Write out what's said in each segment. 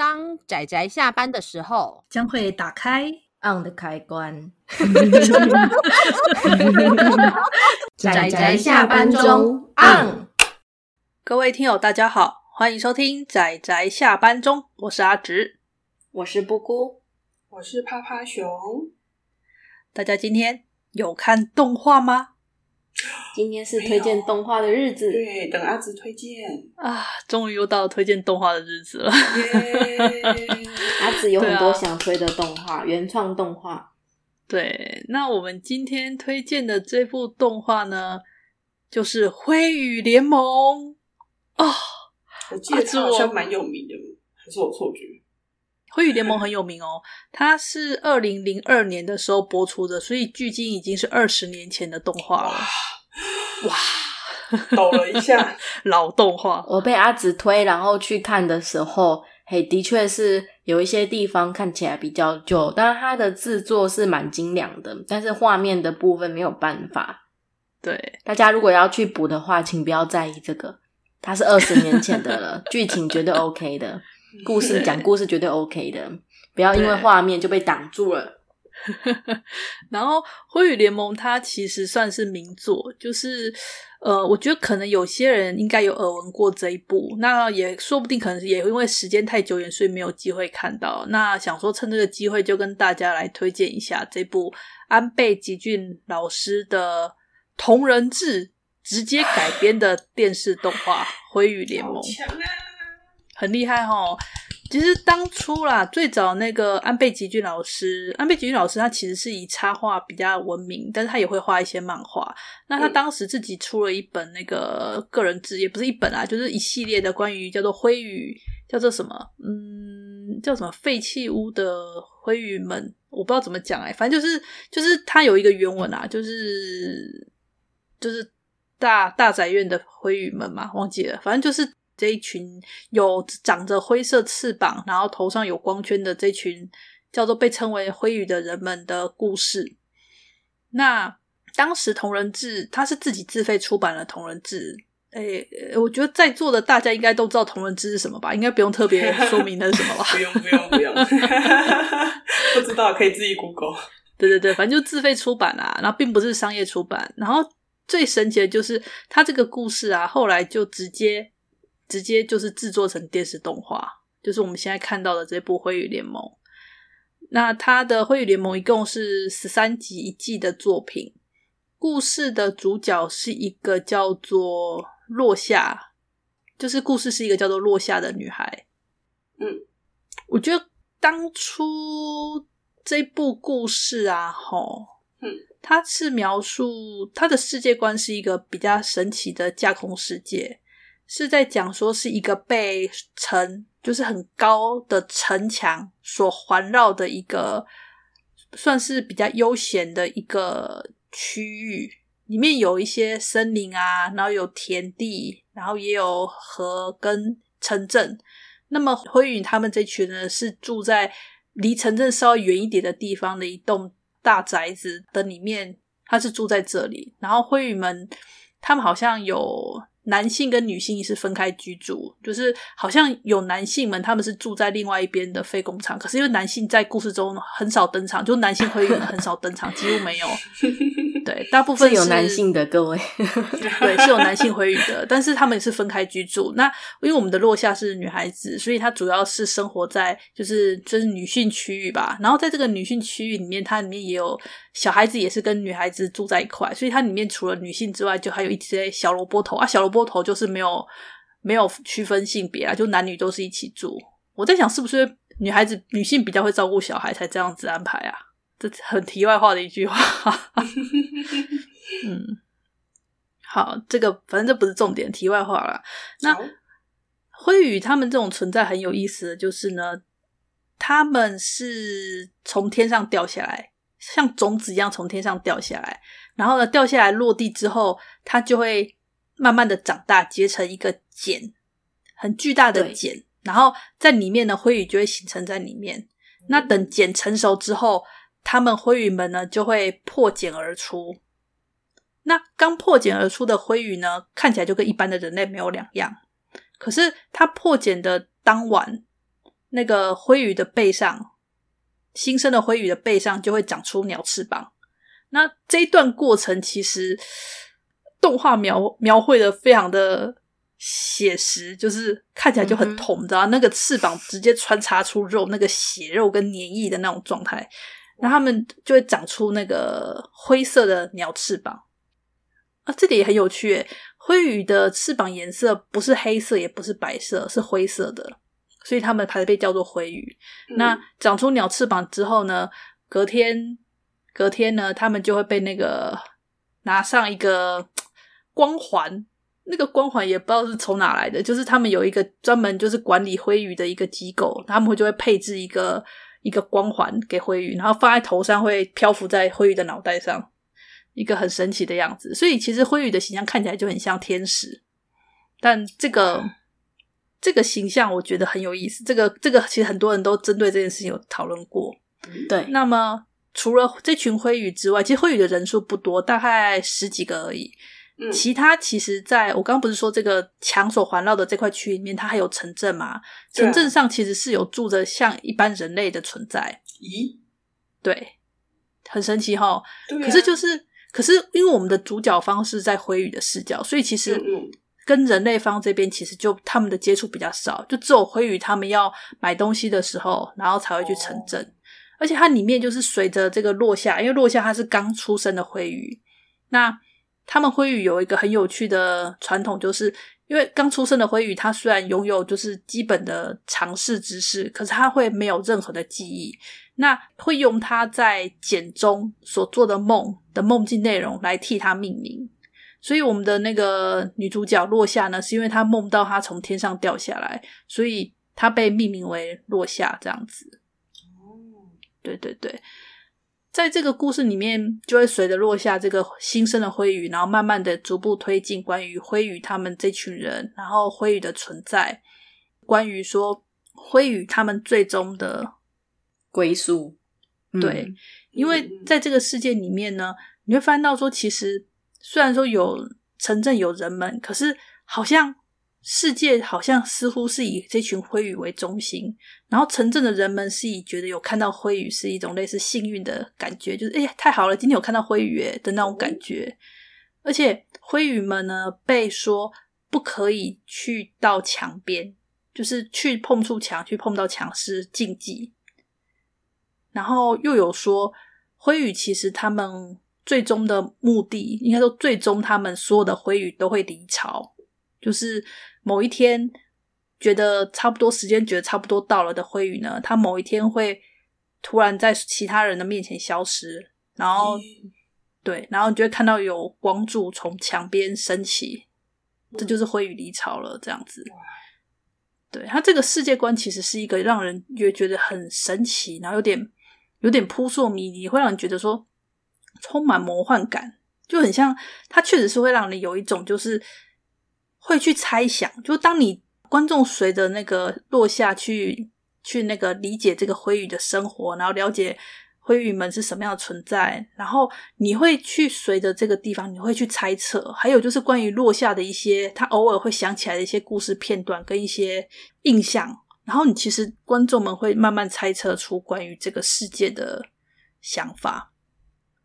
当仔仔下班的时候，将会打开 on 的开关。仔仔下班中 on。各位听友，大家好，欢迎收听仔仔下班中，我是阿直，我是布姑，我是趴趴熊。大家今天有看动画吗？今天是推荐动画的日子，对，等阿紫推荐啊，终于又到了推荐动画的日子了。阿紫有很多想推的动画，啊、原创动画。对，那我们今天推荐的这部动画呢，就是《辉宇联盟》哦。我记得它好像蛮有名的，还是我错觉？《辉宇联盟》很有名哦，它是二零零二年的时候播出的，所以距今已经是二十年前的动画了。哇，抖了一下，老动画。我被阿紫推，然后去看的时候，嘿，的确是有一些地方看起来比较旧，但是它的制作是蛮精良的，但是画面的部分没有办法。对，大家如果要去补的话，请不要在意这个，它是二十年前的了，剧情绝对 OK 的。故事讲故事绝对 OK 的，不要因为画面就被挡住了。然后《灰与联盟》它其实算是名作，就是呃，我觉得可能有些人应该有耳闻过这一部，那也说不定，可能也因为时间太久远，所以没有机会看到。那想说趁这个机会，就跟大家来推荐一下这部安倍吉俊老师的同人志直接改编的电视动画《灰与联盟》。很厉害哦！其实当初啦，最早那个安倍吉俊老师，安倍吉俊老师他其实是以插画比较闻名，但是他也会画一些漫画。那他当时自己出了一本那个个人志，也不是一本啊，就是一系列的关于叫做灰羽，叫做什么？嗯，叫什么废弃屋的灰羽们，我不知道怎么讲哎、欸，反正就是就是他有一个原文啊，就是就是大大宅院的灰羽们嘛，忘记了，反正就是。这一群有长着灰色翅膀，然后头上有光圈的这群叫做被称为灰羽的人们的故事。那当时同人志他是自己自费出版了同人志，诶，我觉得在座的大家应该都知道同人志是什么吧？应该不用特别说明那是什么吧？不用不用不用，不 知道可以自己 Google。对对对，反正就自费出版啊，然后并不是商业出版。然后最神奇的就是他这个故事啊，后来就直接。直接就是制作成电视动画，就是我们现在看到的这部《灰与联盟》。那它的《灰与联盟》一共是十三集一季的作品。故事的主角是一个叫做落夏，就是故事是一个叫做落下的女孩。嗯，我觉得当初这部故事啊，吼，嗯，它是描述它的世界观是一个比较神奇的架空世界。是在讲说是一个被城，就是很高的城墙所环绕的一个，算是比较悠闲的一个区域，里面有一些森林啊，然后有田地，然后也有河跟城镇。那么辉宇他们这群人是住在离城镇稍微远一点的地方的一栋大宅子的里面，他是住在这里。然后辉宇们他们好像有。男性跟女性是分开居住，就是好像有男性们他们是住在另外一边的废工厂，可是因为男性在故事中很少登场，就男性可以很少登场，几乎没有。对，大部分是，有男性的各位，对，是有男性辉宇的，但是他们也是分开居住。那因为我们的落下是女孩子，所以她主要是生活在就是就是女性区域吧。然后在这个女性区域里面，它里面也有小孩子，也是跟女孩子住在一块，所以它里面除了女性之外，就还有一些小萝卜头啊。小萝卜头就是没有没有区分性别啊，就男女都是一起住。我在想，是不是女孩子女性比较会照顾小孩，才这样子安排啊？这很题外话的一句话，嗯，好，这个反正这不是重点，题外话了。那灰羽他们这种存在很有意思的就是呢，他们是从天上掉下来，像种子一样从天上掉下来，然后呢掉下来落地之后，它就会慢慢的长大，结成一个茧，很巨大的茧，然后在里面呢，灰羽就会形成在里面。那等茧成熟之后，他们灰羽们呢就会破茧而出。那刚破茧而出的灰羽呢，看起来就跟一般的人类没有两样。可是它破茧的当晚，那个灰羽的背上，新生的灰羽的背上就会长出鸟翅膀。那这一段过程其实动画描描绘的非常的写实，就是看起来就很痛，你、嗯、知道那个翅膀直接穿插出肉，那个血肉跟粘液的那种状态，那他们就会长出那个灰色的鸟翅膀。啊，这点也很有趣诶，灰羽的翅膀颜色不是黑色，也不是白色，是灰色的，所以他们才被叫做灰羽。嗯、那长出鸟翅膀之后呢，隔天。隔天呢，他们就会被那个拿上一个 光环，那个光环也不知道是从哪来的，就是他们有一个专门就是管理灰羽的一个机构，他们会就会配置一个一个光环给灰羽，然后放在头上会漂浮在灰羽的脑袋上，一个很神奇的样子。所以其实灰羽的形象看起来就很像天使，但这个这个形象我觉得很有意思。这个这个其实很多人都针对这件事情有讨论过。对，那么。除了这群灰羽之外，其实灰羽的人数不多，大概十几个而已。嗯，其他其实在我刚刚不是说这个墙所环绕的这块区域里面，它还有城镇嘛？城镇上其实是有住着像一般人类的存在。咦？对，很神奇哈。对啊。可是就是，可是因为我们的主角方是在灰羽的视角，所以其实跟人类方这边其实就他们的接触比较少，就只有灰羽他们要买东西的时候，然后才会去城镇。哦而且它里面就是随着这个落下，因为落下它是刚出生的灰羽，那他们灰羽有一个很有趣的传统，就是因为刚出生的灰羽，它虽然拥有就是基本的常识知识，可是它会没有任何的记忆，那会用它在茧中所做的梦的梦境内容来替它命名。所以我们的那个女主角落下呢，是因为她梦到她从天上掉下来，所以她被命名为落下这样子。对对对，在这个故事里面，就会随着落下这个新生的灰羽，然后慢慢的逐步推进关于灰羽他们这群人，然后灰羽的存在，关于说灰羽他们最终的归宿。对，嗯、因为在这个世界里面呢，你会发现到说，其实虽然说有城镇有人们，可是好像。世界好像似乎是以这群灰羽为中心，然后城镇的人们是以觉得有看到灰羽是一种类似幸运的感觉，就是哎，太好了，今天有看到灰羽的那种感觉。而且灰羽们呢，被说不可以去到墙边，就是去碰触墙，去碰到墙是禁忌。然后又有说灰羽其实他们最终的目的，应该说最终他们所有的灰羽都会离巢，就是。某一天，觉得差不多时间，觉得差不多到了的灰羽呢，他某一天会突然在其他人的面前消失，然后，对，然后你就会看到有光柱从墙边升起，这就是灰羽离巢了，这样子。对，他这个世界观其实是一个让人越觉得很神奇，然后有点有点扑朔迷离，会让人觉得说充满魔幻感，就很像，它确实是会让你有一种就是。会去猜想，就当你观众随着那个落下去去那个理解这个灰羽的生活，然后了解灰羽们是什么样的存在，然后你会去随着这个地方，你会去猜测，还有就是关于落下的一些他偶尔会想起来的一些故事片段跟一些印象，然后你其实观众们会慢慢猜测出关于这个世界的想法。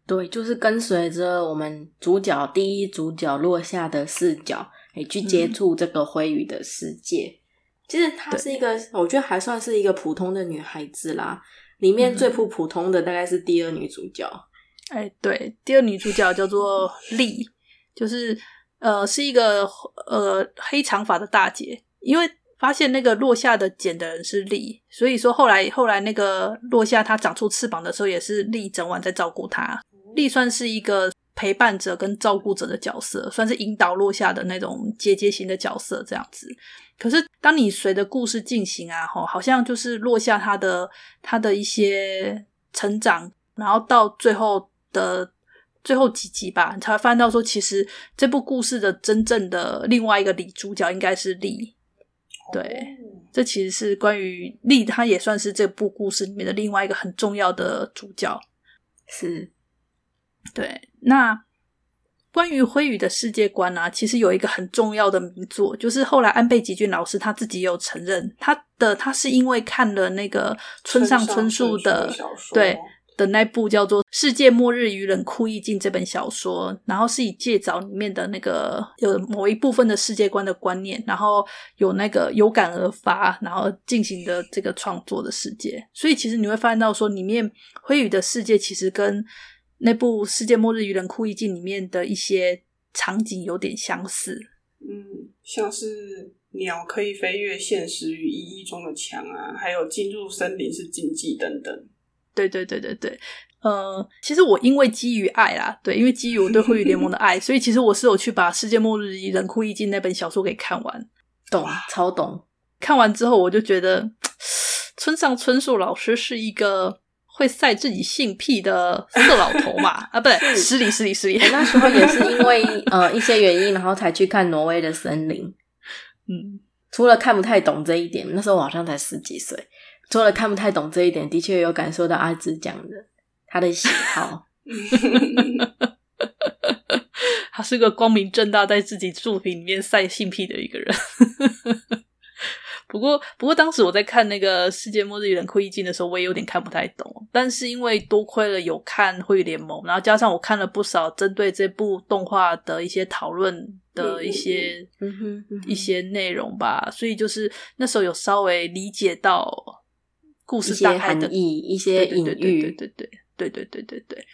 对，就是跟随着我们主角第一主角落下的视角。可以去接触这个灰羽的世界。嗯、其实她是一个，我觉得还算是一个普通的女孩子啦。里面最不普通的大概是第二女主角。哎、嗯，对，第二女主角叫做丽，就是呃，是一个呃黑长发的大姐。因为发现那个落下的茧的人是丽，所以说后来后来那个落下她长出翅膀的时候，也是丽整晚在照顾她。丽算是一个。陪伴者跟照顾者的角色，算是引导落下的那种姐姐型的角色，这样子。可是当你随着故事进行啊，吼，好像就是落下他的他的一些成长，然后到最后的最后几集吧，你才会发现到说，其实这部故事的真正的另外一个女主角应该是丽。对，哦、这其实是关于丽，她也算是这部故事里面的另外一个很重要的主角。是。对，那关于灰羽的世界观啊，其实有一个很重要的名作，就是后来安倍吉俊老师他自己也有承认，他的他是因为看了那个村上春树的，小说对。的那部叫做《世界末日与冷酷意境》这本小说，然后是以借早里面的那个有某一部分的世界观的观念，然后有那个有感而发，然后进行的这个创作的世界。所以其实你会发现到说，里面灰羽的世界其实跟那部《世界末日与冷酷意境》里面的一些场景有点相似。嗯，像是鸟可以飞越现实与意义中的墙啊，还有进入森林是禁忌等等。对对对对对，呃，其实我因为基于爱啦，对，因为基于我对辉宇联盟的爱，所以其实我是有去把《世界末日与冷酷意境》那本小说给看完，懂，超懂。看完之后，我就觉得 村上春树老师是一个会晒自己性癖的色老头嘛，啊，不对，失礼失礼失礼。我那时候也是因为呃一些原因，然后才去看《挪威的森林》。嗯，除了看不太懂这一点，那时候我好像才十几岁。除了看不太懂这一点，的确有感受到阿芝讲的他的喜好。他是个光明正大在自己作品里面晒性癖的一个人。不过，不过当时我在看那个《世界末日与冷酷意境》的时候，我也有点看不太懂。但是因为多亏了有看《会联盟》，然后加上我看了不少针对这部动画的一些讨论的一些一些内容吧，所以就是那时候有稍微理解到。故事大概的意义，一些隐喻，对对对对对对对对对。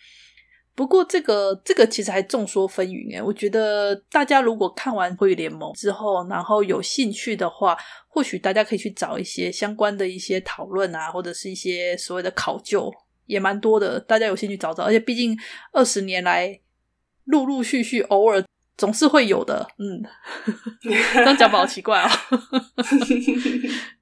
不过这个这个其实还众说纷纭诶，我觉得大家如果看完《辉宇联盟》之后，然后有兴趣的话，或许大家可以去找一些相关的一些讨论啊，或者是一些所谓的考究，也蛮多的。大家有兴趣找找，而且毕竟二十年来陆陆续续偶尔总是会有的。嗯，这样讲不好奇怪哦。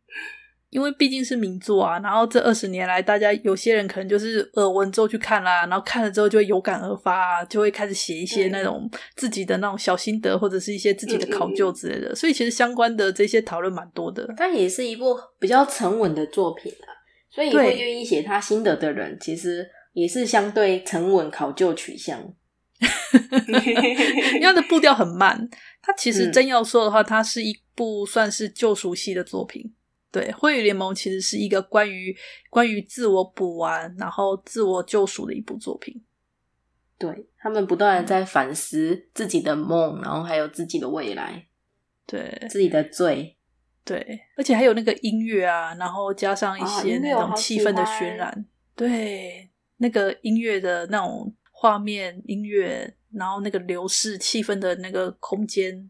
因为毕竟是名作啊，然后这二十年来，大家有些人可能就是耳闻之后去看啦，然后看了之后就会有感而发啊，就会开始写一些那种自己的那种小心得，或者是一些自己的考究之类的。所以其实相关的这些讨论蛮多的。但也是一部比较沉稳的作品啊，所以会愿意写他心得的人，其实也是相对沉稳考究取向。因为他的步调很慢，他其实真要说的话，它是一部算是救赎系的作品。对，灰与联盟其实是一个关于关于自我补完，然后自我救赎的一部作品。对，他们不断的在反思自己的梦，然后还有自己的未来，对自己的罪，对，而且还有那个音乐啊，然后加上一些那种气氛的渲染，哦、对，那个音乐的那种画面音乐，然后那个流逝气氛的那个空间，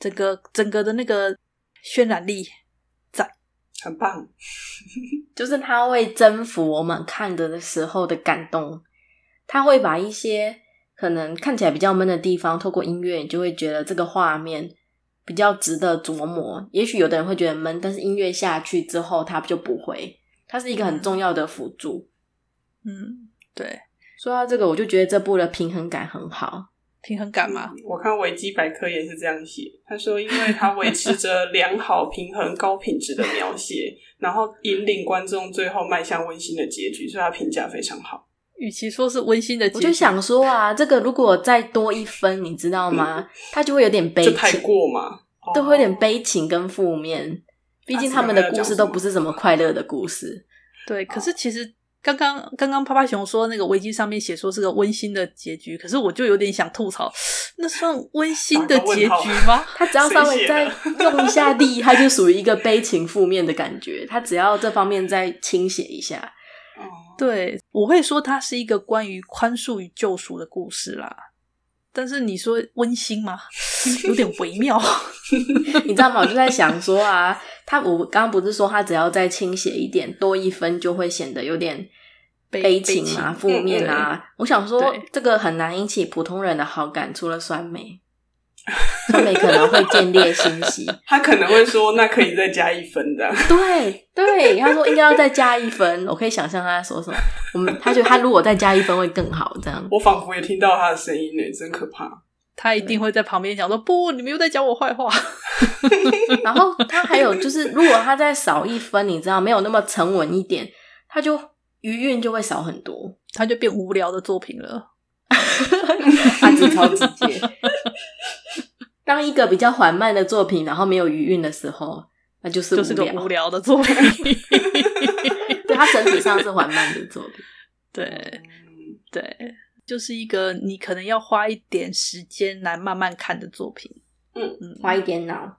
整个整个的那个渲染力。很棒，就是他会征服我们看着的时候的感动，他会把一些可能看起来比较闷的地方，透过音乐，你就会觉得这个画面比较值得琢磨。也许有的人会觉得闷，但是音乐下去之后，他就不会。它是一个很重要的辅助。嗯，对。说到这个，我就觉得这部的平衡感很好。平衡感吗？我看维基百科也是这样写。他说，因为他维持着良好 平衡、高品质的描写，然后引领观众最后迈向温馨的结局，所以他评价非常好。与其说是温馨的结局，我就想说啊，这个如果再多一分，你知道吗？他就会有点悲情，太过嘛，都会有点悲情跟负面。毕竟他们的故事都不是什么快乐的故事。对，可是其实。刚刚刚刚，趴趴熊说那个危机上面写说是个温馨的结局，可是我就有点想吐槽，那算温馨的结局吗？他只要稍微再用一下力，他就属于一个悲情负面的感觉。他只要这方面再倾斜一下，对，我会说它是一个关于宽恕与救赎的故事啦。但是你说温馨吗？有点微妙，你知道吗？我就在想说啊，他我刚刚不是说他只要再倾斜一点，多一分就会显得有点悲情啊、负面啊。我想说，这个很难引起普通人的好感，除了酸梅，酸梅可能会见猎心喜，他可能会说那可以再加一分的。对对，他说应该要再加一分，我可以想象他在说什么。我们他觉得他如果再加一分会更好，这样。我仿佛也听到他的声音呢，真可怕。他一定会在旁边讲说：“不，你们又在讲我坏话。”然后他还有就是，如果他再少一分，你知道没有那么沉稳一点，他就余韵就会少很多，他就变无聊的作品了。案子超直接。当一个比较缓慢的作品，然后没有余韵的时候，那就是就是个无聊的作品。对，它整体上是缓慢的作品。对，对，就是一个你可能要花一点时间来慢慢看的作品。嗯嗯，花一点脑，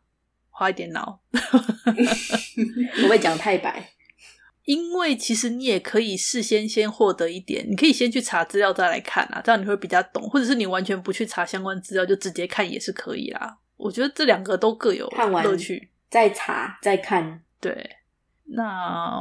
花一点脑。不会讲太白。因为其实你也可以事先先获得一点，你可以先去查资料再来看啊，这样你会比较懂，或者是你完全不去查相关资料就直接看也是可以啦。我觉得这两个都各有乐趣，再查再看。对，那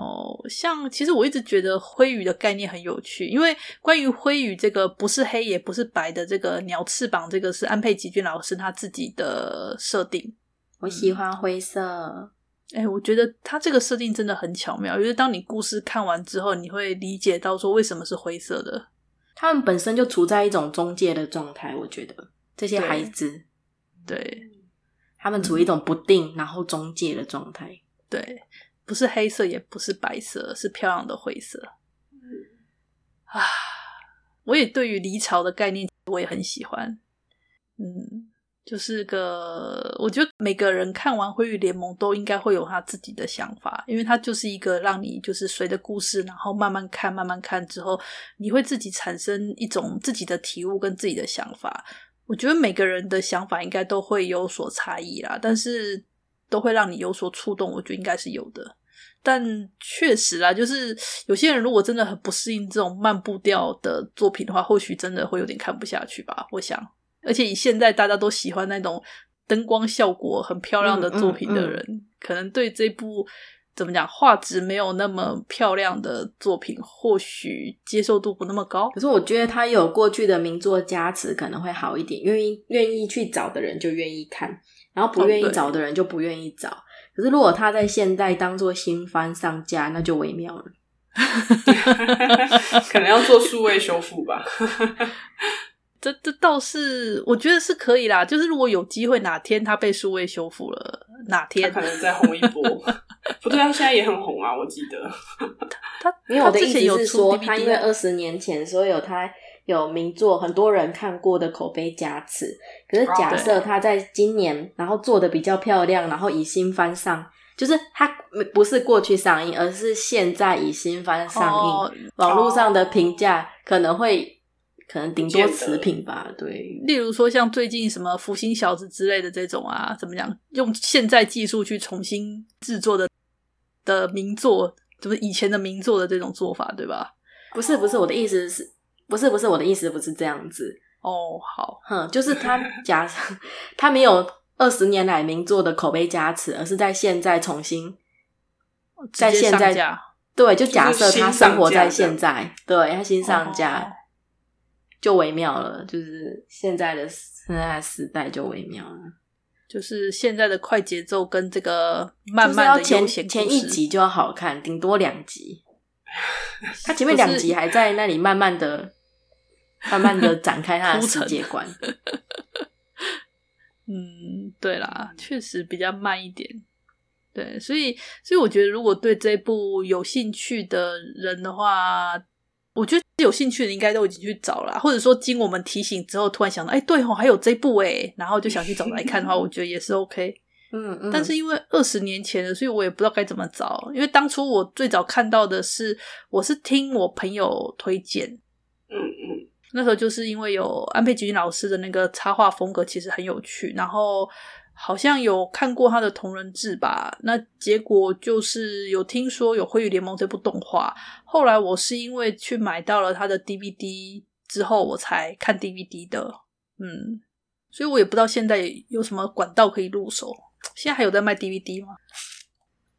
像其实我一直觉得灰羽的概念很有趣，因为关于灰羽这个不是黑也不是白的这个鸟翅膀，这个是安倍吉君老师他自己的设定。我喜欢灰色。哎、欸，我觉得他这个设定真的很巧妙，因为当你故事看完之后，你会理解到说为什么是灰色的。他们本身就处在一种中介的状态，我觉得这些孩子，对，对他们处于一种不定，然后中介的状态。对，不是黑色，也不是白色，是漂亮的灰色。啊，我也对于离巢的概念，我也很喜欢。嗯。就是个，我觉得每个人看完《灰与联盟》都应该会有他自己的想法，因为它就是一个让你就是随着故事，然后慢慢看，慢慢看之后，你会自己产生一种自己的体悟跟自己的想法。我觉得每个人的想法应该都会有所差异啦，但是都会让你有所触动，我觉得应该是有的。但确实啦，就是有些人如果真的很不适应这种慢步调的作品的话，或许真的会有点看不下去吧，我想。而且以现在大家都喜欢那种灯光效果很漂亮的作品的人，嗯嗯嗯、可能对这部怎么讲画质没有那么漂亮的作品，或许接受度不那么高。可是我觉得他有过去的名作加持，可能会好一点。愿意愿意去找的人就愿意看，然后不愿意找的人就不愿意找。哦、可是如果他在现代当做新番上架，那就微妙了。可能要做数位修复吧。这这倒是，我觉得是可以啦。就是如果有机会，哪天他被数位修复了，哪天可能再红一波。不对，他现在也很红啊，我记得。他因为我的意思是说，他因为二十年前所有他有名作，很多人看过的口碑加持。可是假设他在今年，然后做的比较漂亮，然后以新番上，就是他不是过去上映，而是现在以新番上映，哦、网络上的评价可能会。可能顶多持平吧，对。例如说，像最近什么《福星小子》之类的这种啊，怎么讲？用现在技术去重新制作的的名作，就是以前的名作的这种做法，对吧？不是，不是，我的意思是，不是，不是，我的意思不是这样子。哦，好，哼，就是他假设他没有二十年来名作的口碑加持，而是在现在重新在现在对，就假设他生活在现在，对他新上架。哦就微妙了，就是现在的现在的时代就微妙了，就是现在的快节奏跟这个慢慢的前前一集就要好看，顶多两集，他前面两集还在那里慢慢的、慢慢的展开他的世界观。嗯，对啦，确实比较慢一点。对，所以所以我觉得，如果对这部有兴趣的人的话。我觉得有兴趣的应该都已经去找了，或者说经我们提醒之后，突然想到，哎，对哦，还有这部诶，然后就想去找来看的话，我觉得也是 OK。嗯嗯。但是因为二十年前了，所以我也不知道该怎么找。因为当初我最早看到的是，我是听我朋友推荐。嗯嗯。那时候就是因为有安倍吉君老师的那个插画风格，其实很有趣，然后。好像有看过他的同人志吧，那结果就是有听说有《灰羽联盟》这部动画。后来我是因为去买到了他的 DVD 之后，我才看 DVD 的。嗯，所以我也不知道现在有什么管道可以入手。现在还有在卖 DVD 吗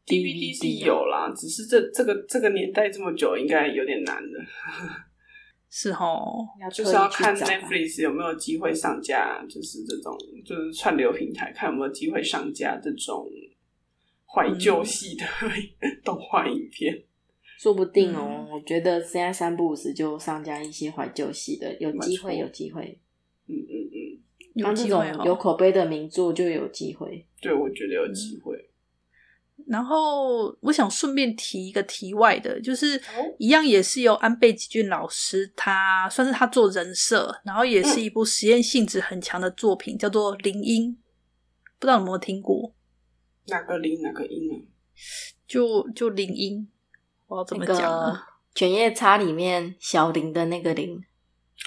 ？DVD 是有啦，只是这这个这个年代这么久，应该有点难的。是哦，就是要看 Netflix 有没有机会上架，就是这种就是串流平台看有没有机会上架这种怀旧系的、嗯、动画影片，说不定哦。嗯、我觉得现在三不五时就上架一些怀旧系的，有机会，有机会。嗯嗯嗯，像这种有口碑的名著就有机会。对，我觉得有机会。然后我想顺便提一个题外的，就是一样也是由安倍吉俊老师，他算是他做人设，然后也是一部实验性质很强的作品，嗯、叫做《铃音》，不知道有没有听过？哪个铃哪个音啊？就就铃音，我要怎么讲呢？犬夜叉里面小铃的那个铃。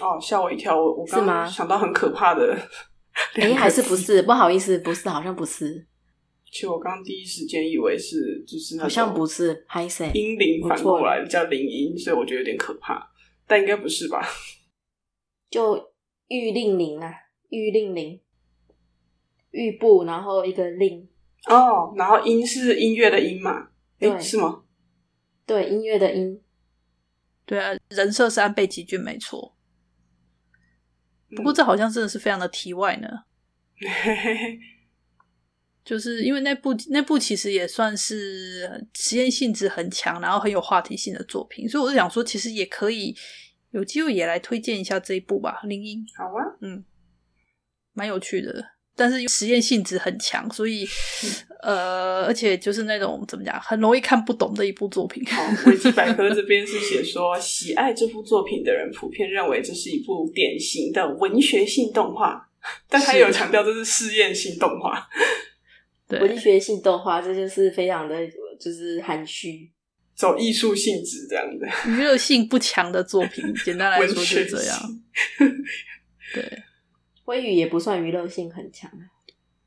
哦，吓我一跳！我我刚刚想到很可怕的。哎，还是不是？不好意思，不是，好像不是。其实我刚第一时间以为是，就是好像不是，还是音铃反过来叫铃音，所以我觉得有点可怕，但应该不是吧？就玉令铃啊，玉令铃，玉部，然后一个令哦，然后音是音乐的音嘛？对，是吗？对，音乐的音，对啊，人设是安倍吉俊没错。不过这好像真的是非常的题外呢。就是因为那部那部其实也算是实验性质很强，然后很有话题性的作品，所以我是想说，其实也可以有机会也来推荐一下这一部吧，《林英》。好啊，嗯，蛮有趣的，但是实验性质很强，所以呃，而且就是那种怎么讲，很容易看不懂的一部作品。好，维基百科这边是写说，喜爱这部作品的人普遍认为这是一部典型的文学性动画，但他也有强调这是试验性动画。对文学性动画，这就是非常的，就是含蓄，走艺术性质这样的，娱乐性不强的作品。简单来说就这样。对，辉宇也不算娱乐性很强。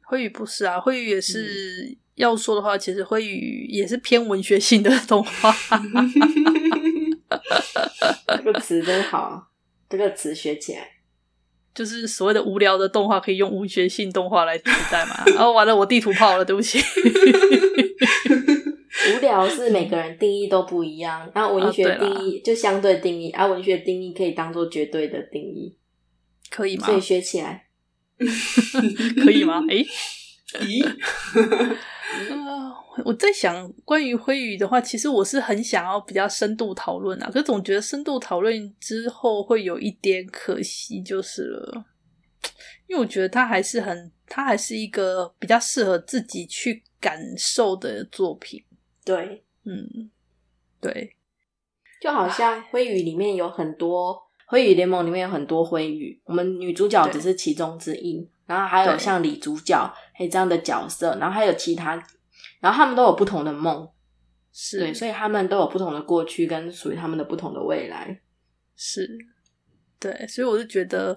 辉宇不是啊，辉宇也是、嗯、要说的话，其实辉宇也是偏文学性的动画。这个词真好，这个词学起来。就是所谓的无聊的动画，可以用文学性动画来替代嘛？然 后完了，我地图炮了，对不起。无聊是每个人定义都不一样，然后文学定义就相对定义，啊，文学定义可以当做绝对的定义，可以吗？所以学起来 可以吗？诶咦？我在想，关于辉宇的话，其实我是很想要比较深度讨论啊，可是总觉得深度讨论之后会有一点可惜，就是了。因为我觉得他还是很，他还是一个比较适合自己去感受的作品。对，嗯，对，就好像辉宇里面有很多，辉宇联盟里面有很多辉宇，我们女主角只是其中之一，然后还有像李主角还有这样的角色，然后还有其他。然后他们都有不同的梦，是对，所以他们都有不同的过去跟属于他们的不同的未来，是，对，所以我就觉得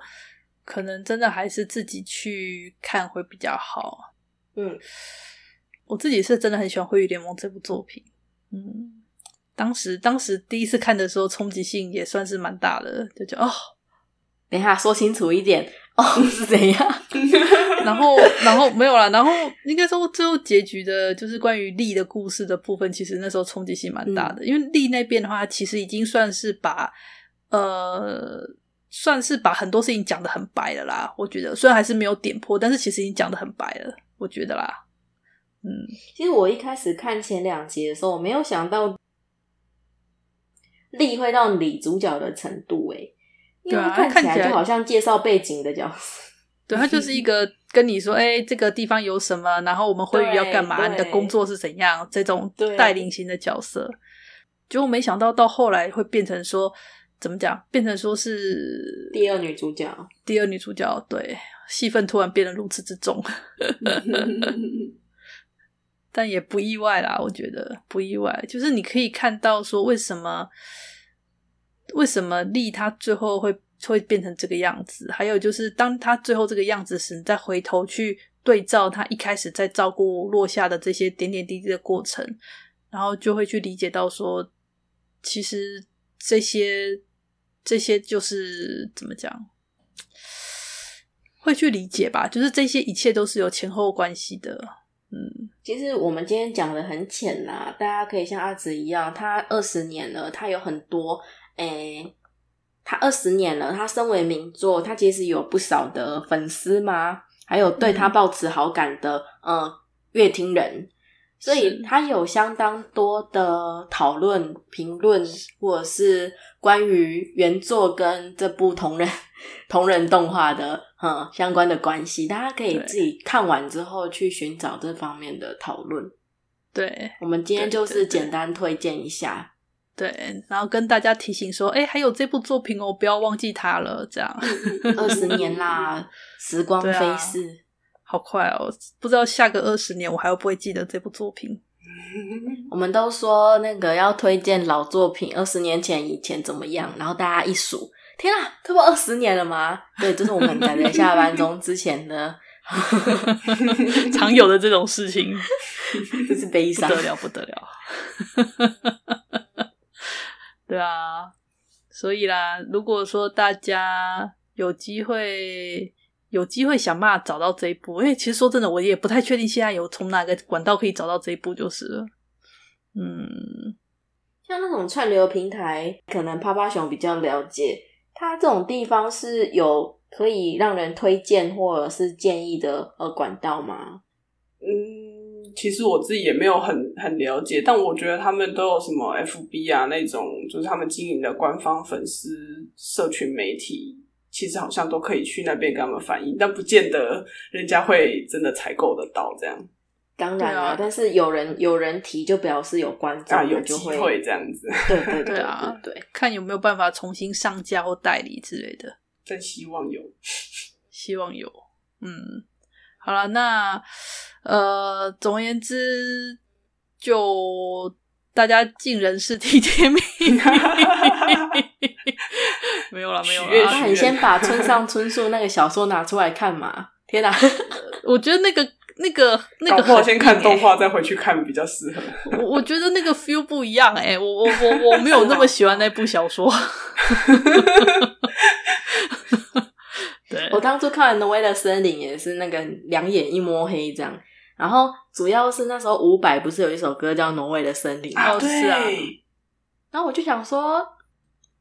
可能真的还是自己去看会比较好。嗯，我自己是真的很喜欢《灰与联盟》这部作品。嗯，当时当时第一次看的时候，冲击性也算是蛮大的，就觉得哦，等一下说清楚一点。哦，是怎样？然后，然后没有了。然后应该说，最后结局的，就是关于丽的故事的部分，其实那时候冲击性蛮大的。嗯、因为丽那边的话，其实已经算是把呃，算是把很多事情讲得很白了啦。我觉得，虽然还是没有点破，但是其实已经讲得很白了。我觉得啦，嗯，其实我一开始看前两集的时候，我没有想到丽会到女主角的程度、欸，诶对啊，看起来就好像介绍背景的角色。对，他就是一个跟你说，哎、欸，这个地方有什么，然后我们辉宇要干嘛，你的工作是怎样，这种带领型的角色。结果没想到到后来会变成说，怎么讲？变成说是第二女主角，第二女主角，对，戏份突然变得如此之重。但也不意外啦，我觉得不意外，就是你可以看到说为什么。为什么利他最后会会变成这个样子？还有就是，当他最后这个样子时，你再回头去对照他一开始在照顾落下的这些点点滴滴的过程，然后就会去理解到说，其实这些这些就是怎么讲，会去理解吧？就是这些一切都是有前后关系的。嗯，其实我们今天讲的很浅啦，大家可以像阿紫一样，他二十年了，他有很多。诶，他二十年了，他身为名作，他其实有不少的粉丝嘛，还有对他抱持好感的嗯乐听人，所以他有相当多的讨论、评论，或者是关于原作跟这部同人同人动画的嗯相关的关系，大家可以自己看完之后去寻找这方面的讨论。对，我们今天就是简单推荐一下。对，然后跟大家提醒说，哎，还有这部作品哦，不要忘记它了。这样，二十年啦，时光飞逝，啊，好快哦！不知道下个二十年我还会不会记得这部作品。我们都说那个要推荐老作品，二十年前以前怎么样？然后大家一数，天啊，这不二十年了吗？对，这是我们宅宅下班中之前的 常有的这种事情，这是悲伤，不得了，不得了。对啊，所以啦，如果说大家有机会有机会想办法找到这一部，因为其实说真的，我也不太确定现在有从哪个管道可以找到这一部，就是了。嗯，像那种串流平台，可能趴趴熊比较了解，它这种地方是有可以让人推荐或者是建议的呃管道吗？嗯。其实我自己也没有很很了解，但我觉得他们都有什么 FB 啊那种，就是他们经营的官方粉丝社群媒体，其实好像都可以去那边跟他们反映，但不见得人家会真的采购得到这样。当然啊，但是有人有人提，就表示有观众，啊，有机会这样子。对对对，对啊，对，看有没有办法重新上架或代理之类的。真希望有，希望有，嗯。好了，那呃，总而言之，就大家尽人事听天命。没有了，没有了。那你先把村上春树那个小说拿出来看嘛？天哪，我觉得那个、那个、那个，我先看动画再回去看比较适合。我我觉得那个 feel 不一样哎、欸，我我我我没有那么喜欢那部小说。对。我当初看完《挪威的森林》也是那个两眼一摸黑这样，然后主要是那时候伍佰不是有一首歌叫《挪威的森林》哦，是啊，然后我就想说，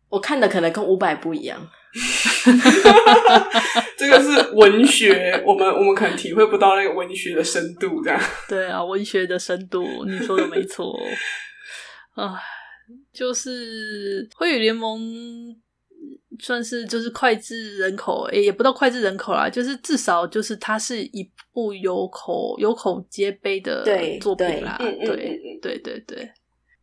我看的可能跟伍佰不一样，这个是文学，我们我们可能体会不到那个文学的深度，这样。对啊，文学的深度，你说的没错。啊，就是《灰羽联盟》。算是就是脍炙人口，诶、欸，也不到脍炙人口啦，就是至少就是它是一部有口有口皆碑的作品啦，对对对对对。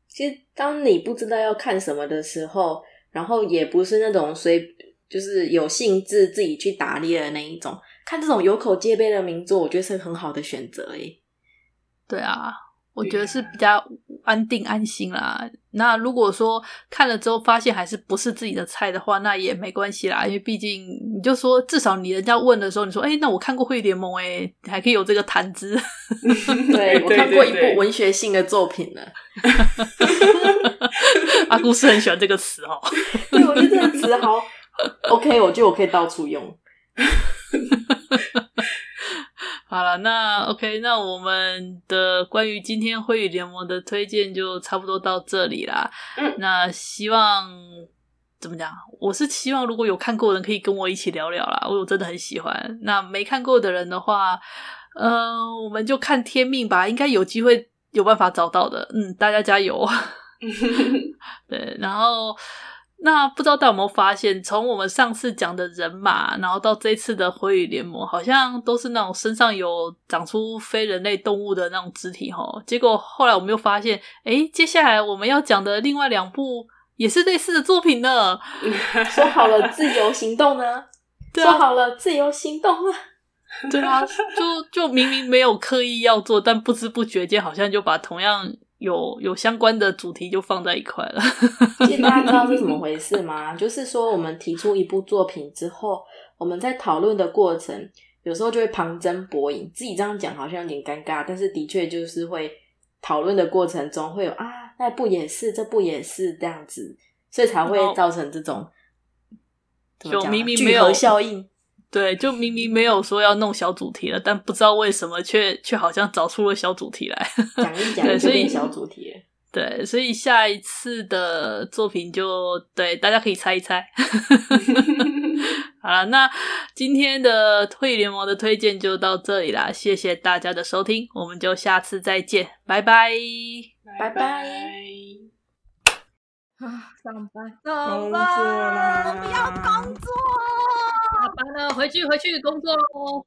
其实当你不知道要看什么的时候，然后也不是那种随就是有兴致自己去打猎的那一种，看这种有口皆碑的名作，我觉得是很好的选择诶。对啊。我觉得是比较安定安心啦。那如果说看了之后发现还是不是自己的菜的话，那也没关系啦，因为毕竟你就说至少你人家问的时候，你说哎、欸，那我看过《会联盟》哎，还可以有这个谈资。对，我看过一部文学性的作品呢。阿姑是很喜欢这个词哦。对，我觉得这个词好 OK，我觉得我可以到处用。好了，那 OK，那我们的关于今天《灰羽联盟》的推荐就差不多到这里啦。嗯，那希望怎么讲？我是希望如果有看过的人可以跟我一起聊聊啦，我真的很喜欢。那没看过的人的话，嗯、呃，我们就看天命吧，应该有机会有办法找到的。嗯，大家加油。对，然后。那不知道大家有没有发现，从我们上次讲的人马，然后到这次的火雨联盟，好像都是那种身上有长出非人类动物的那种肢体哈。结果后来我们又发现，诶，接下来我们要讲的另外两部也是类似的作品呢。说好了自由行动呢？对啊，说好了自由行动呢？对啊，就就明明没有刻意要做，但不知不觉间好像就把同样。有有相关的主题就放在一块了。其实大家知道是怎么 回事吗？就是说，我们提出一部作品之后，我们在讨论的过程，有时候就会旁征博引。自己这样讲好像有点尴尬，但是的确就是会讨论的过程中会有啊，那不也是，这不也是这样子，所以才会造成这种就明明没有效应。对，就明明没有说要弄小主题了，但不知道为什么却却好像找出了小主题来 讲一讲，就变小主题了。对，所以下一次的作品就对大家可以猜一猜。好了，那今天的《灰羽联盟》的推荐就到这里啦，谢谢大家的收听，我们就下次再见，拜拜，拜拜。啊，上班，上班，我不要工作。下班了，回去回去工作喽。